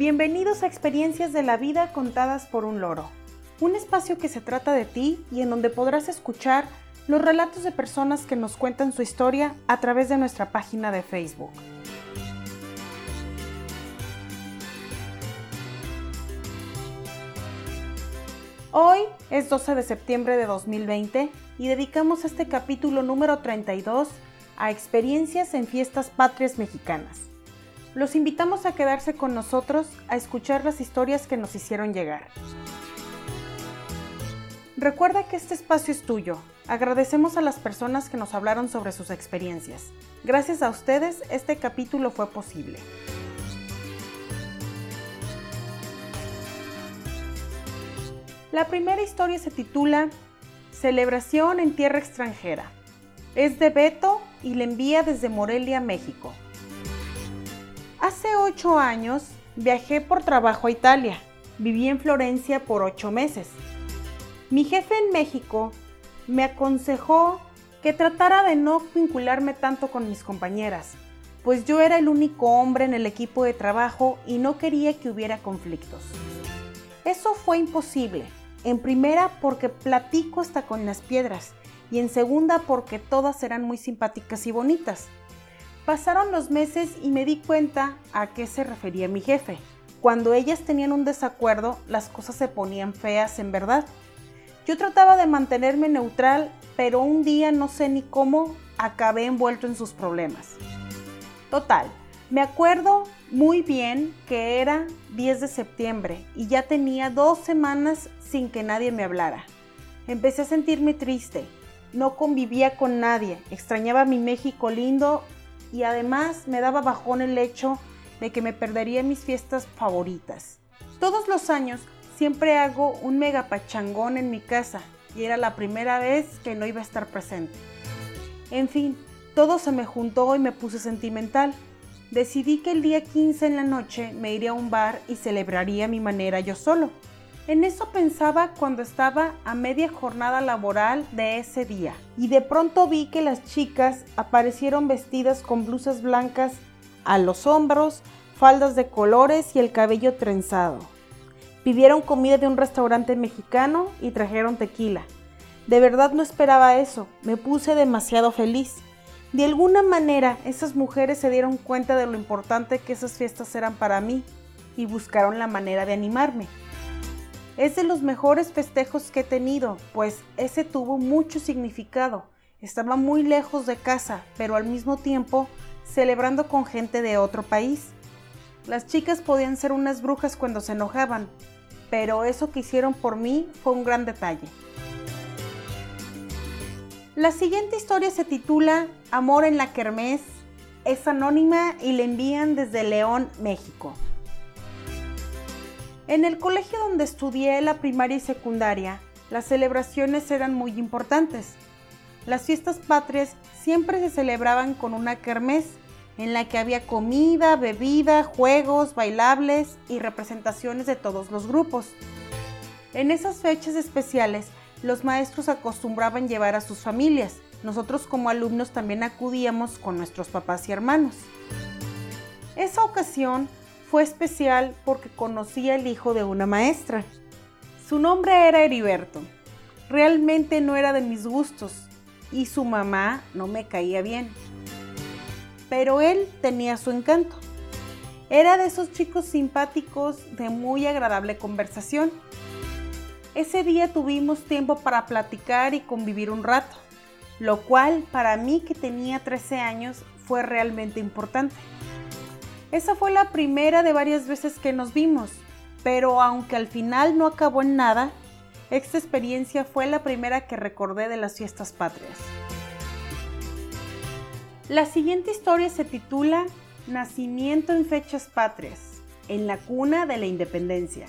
Bienvenidos a Experiencias de la Vida contadas por un loro, un espacio que se trata de ti y en donde podrás escuchar los relatos de personas que nos cuentan su historia a través de nuestra página de Facebook. Hoy es 12 de septiembre de 2020 y dedicamos este capítulo número 32 a experiencias en fiestas patrias mexicanas. Los invitamos a quedarse con nosotros a escuchar las historias que nos hicieron llegar. Recuerda que este espacio es tuyo. Agradecemos a las personas que nos hablaron sobre sus experiencias. Gracias a ustedes, este capítulo fue posible. La primera historia se titula Celebración en tierra extranjera. Es de Beto y le envía desde Morelia, México. Hace ocho años viajé por trabajo a Italia. Viví en Florencia por ocho meses. Mi jefe en México me aconsejó que tratara de no vincularme tanto con mis compañeras, pues yo era el único hombre en el equipo de trabajo y no quería que hubiera conflictos. Eso fue imposible, en primera porque platico hasta con las piedras y en segunda porque todas eran muy simpáticas y bonitas. Pasaron los meses y me di cuenta a qué se refería mi jefe. Cuando ellas tenían un desacuerdo, las cosas se ponían feas en verdad. Yo trataba de mantenerme neutral, pero un día no sé ni cómo acabé envuelto en sus problemas. Total, me acuerdo muy bien que era 10 de septiembre y ya tenía dos semanas sin que nadie me hablara. Empecé a sentirme triste, no convivía con nadie, extrañaba mi México lindo y además me daba bajón el hecho de que me perdería mis fiestas favoritas. Todos los años siempre hago un mega pachangón en mi casa y era la primera vez que no iba a estar presente. En fin, todo se me juntó y me puse sentimental decidí que el día 15 en la noche me iría a un bar y celebraría mi manera yo solo. En eso pensaba cuando estaba a media jornada laboral de ese día y de pronto vi que las chicas aparecieron vestidas con blusas blancas a los hombros, faldas de colores y el cabello trenzado. Pidieron comida de un restaurante mexicano y trajeron tequila. De verdad no esperaba eso, me puse demasiado feliz. De alguna manera, esas mujeres se dieron cuenta de lo importante que esas fiestas eran para mí y buscaron la manera de animarme. Es de los mejores festejos que he tenido, pues ese tuvo mucho significado. Estaba muy lejos de casa, pero al mismo tiempo celebrando con gente de otro país. Las chicas podían ser unas brujas cuando se enojaban, pero eso que hicieron por mí fue un gran detalle. La siguiente historia se titula Amor en la Kermés. Es anónima y le envían desde León, México. En el colegio donde estudié la primaria y secundaria, las celebraciones eran muy importantes. Las fiestas patrias siempre se celebraban con una kermés en la que había comida, bebida, juegos, bailables y representaciones de todos los grupos. En esas fechas especiales los maestros acostumbraban llevar a sus familias. Nosotros como alumnos también acudíamos con nuestros papás y hermanos. Esa ocasión fue especial porque conocí al hijo de una maestra. Su nombre era Heriberto. Realmente no era de mis gustos y su mamá no me caía bien. Pero él tenía su encanto. Era de esos chicos simpáticos de muy agradable conversación ese día tuvimos tiempo para platicar y convivir un rato, lo cual para mí que tenía 13 años fue realmente importante. Esa fue la primera de varias veces que nos vimos, pero aunque al final no acabó en nada, esta experiencia fue la primera que recordé de las fiestas patrias. La siguiente historia se titula Nacimiento en fechas patrias, en la cuna de la independencia.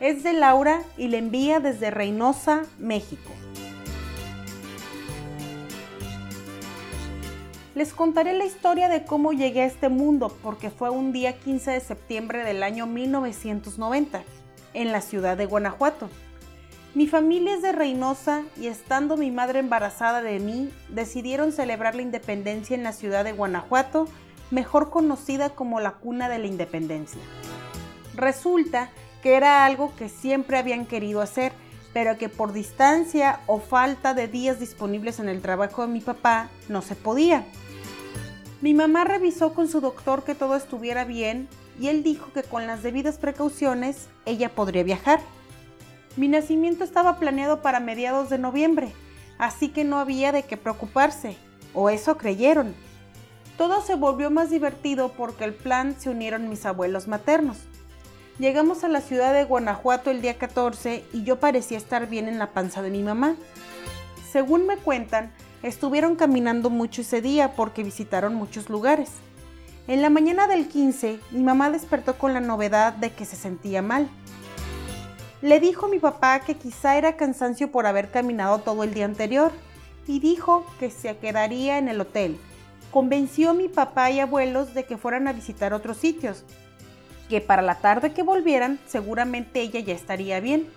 Es de Laura y le envía desde Reynosa, México. Les contaré la historia de cómo llegué a este mundo porque fue un día 15 de septiembre del año 1990 en la ciudad de Guanajuato. Mi familia es de Reynosa y estando mi madre embarazada de mí, decidieron celebrar la independencia en la ciudad de Guanajuato, mejor conocida como la cuna de la independencia. Resulta que era algo que siempre habían querido hacer, pero que por distancia o falta de días disponibles en el trabajo de mi papá no se podía. Mi mamá revisó con su doctor que todo estuviera bien y él dijo que con las debidas precauciones ella podría viajar. Mi nacimiento estaba planeado para mediados de noviembre, así que no había de qué preocuparse, o eso creyeron. Todo se volvió más divertido porque al plan se unieron mis abuelos maternos. Llegamos a la ciudad de Guanajuato el día 14 y yo parecía estar bien en la panza de mi mamá. Según me cuentan, estuvieron caminando mucho ese día porque visitaron muchos lugares. En la mañana del 15, mi mamá despertó con la novedad de que se sentía mal. Le dijo a mi papá que quizá era cansancio por haber caminado todo el día anterior y dijo que se quedaría en el hotel. Convenció a mi papá y abuelos de que fueran a visitar otros sitios, que para la tarde que volvieran seguramente ella ya estaría bien.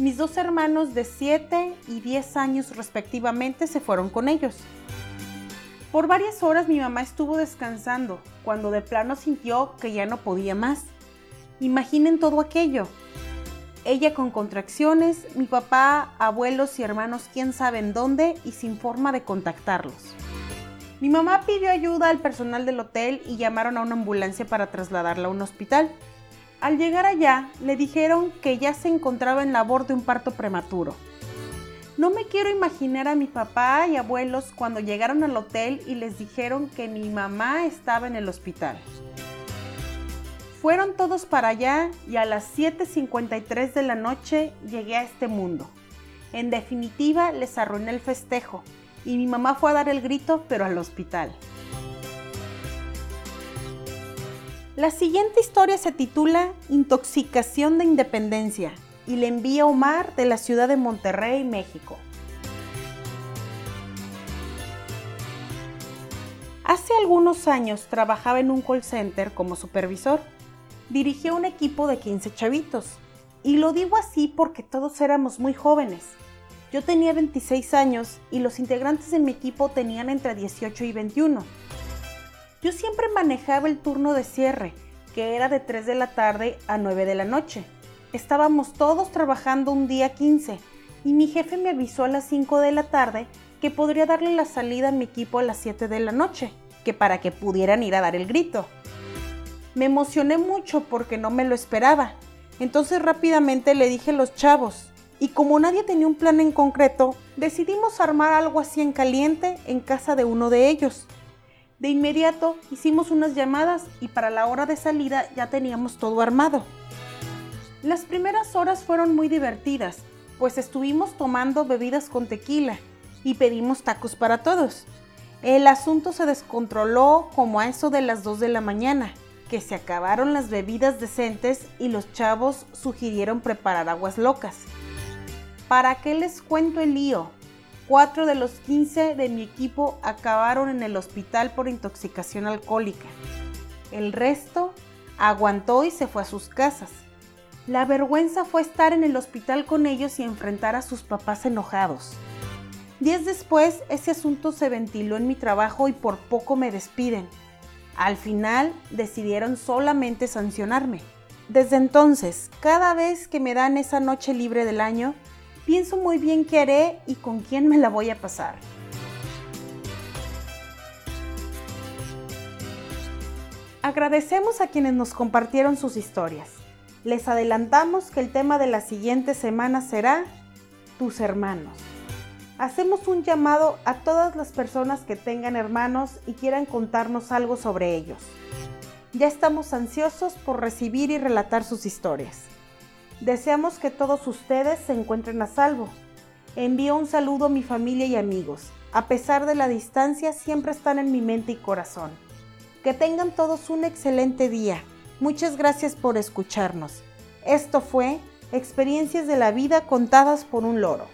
Mis dos hermanos de 7 y 10 años respectivamente se fueron con ellos. Por varias horas mi mamá estuvo descansando, cuando de plano sintió que ya no podía más. Imaginen todo aquello. Ella con contracciones, mi papá, abuelos y hermanos quién sabe en dónde y sin forma de contactarlos. Mi mamá pidió ayuda al personal del hotel y llamaron a una ambulancia para trasladarla a un hospital. Al llegar allá, le dijeron que ya se encontraba en labor de un parto prematuro. No me quiero imaginar a mi papá y abuelos cuando llegaron al hotel y les dijeron que mi mamá estaba en el hospital. Fueron todos para allá y a las 7.53 de la noche llegué a este mundo. En definitiva, les arruiné el festejo y mi mamá fue a dar el grito, pero al hospital. La siguiente historia se titula Intoxicación de Independencia y le envía Omar de la ciudad de Monterrey, México. Hace algunos años trabajaba en un call center como supervisor. Dirigía un equipo de 15 chavitos. Y lo digo así porque todos éramos muy jóvenes. Yo tenía 26 años y los integrantes de mi equipo tenían entre 18 y 21. Yo siempre manejaba el turno de cierre, que era de 3 de la tarde a 9 de la noche. Estábamos todos trabajando un día 15 y mi jefe me avisó a las 5 de la tarde que podría darle la salida a mi equipo a las 7 de la noche, que para que pudieran ir a dar el grito. Me emocioné mucho porque no me lo esperaba. Entonces rápidamente le dije a los chavos, y como nadie tenía un plan en concreto, decidimos armar algo así en caliente en casa de uno de ellos. De inmediato hicimos unas llamadas y para la hora de salida ya teníamos todo armado. Las primeras horas fueron muy divertidas, pues estuvimos tomando bebidas con tequila y pedimos tacos para todos. El asunto se descontroló como a eso de las 2 de la mañana, que se acabaron las bebidas decentes y los chavos sugirieron preparar aguas locas. ¿Para qué les cuento el lío? Cuatro de los 15 de mi equipo acabaron en el hospital por intoxicación alcohólica. El resto aguantó y se fue a sus casas. La vergüenza fue estar en el hospital con ellos y enfrentar a sus papás enojados. Días después, ese asunto se ventiló en mi trabajo y por poco me despiden. Al final, decidieron solamente sancionarme. Desde entonces, cada vez que me dan esa noche libre del año, pienso muy bien qué haré y con quién me la voy a pasar. Agradecemos a quienes nos compartieron sus historias. Les adelantamos que el tema de la siguiente semana será tus hermanos. Hacemos un llamado a todas las personas que tengan hermanos y quieran contarnos algo sobre ellos. Ya estamos ansiosos por recibir y relatar sus historias. Deseamos que todos ustedes se encuentren a salvo. Envío un saludo a mi familia y amigos. A pesar de la distancia, siempre están en mi mente y corazón. Que tengan todos un excelente día. Muchas gracias por escucharnos. Esto fue Experiencias de la vida contadas por un loro.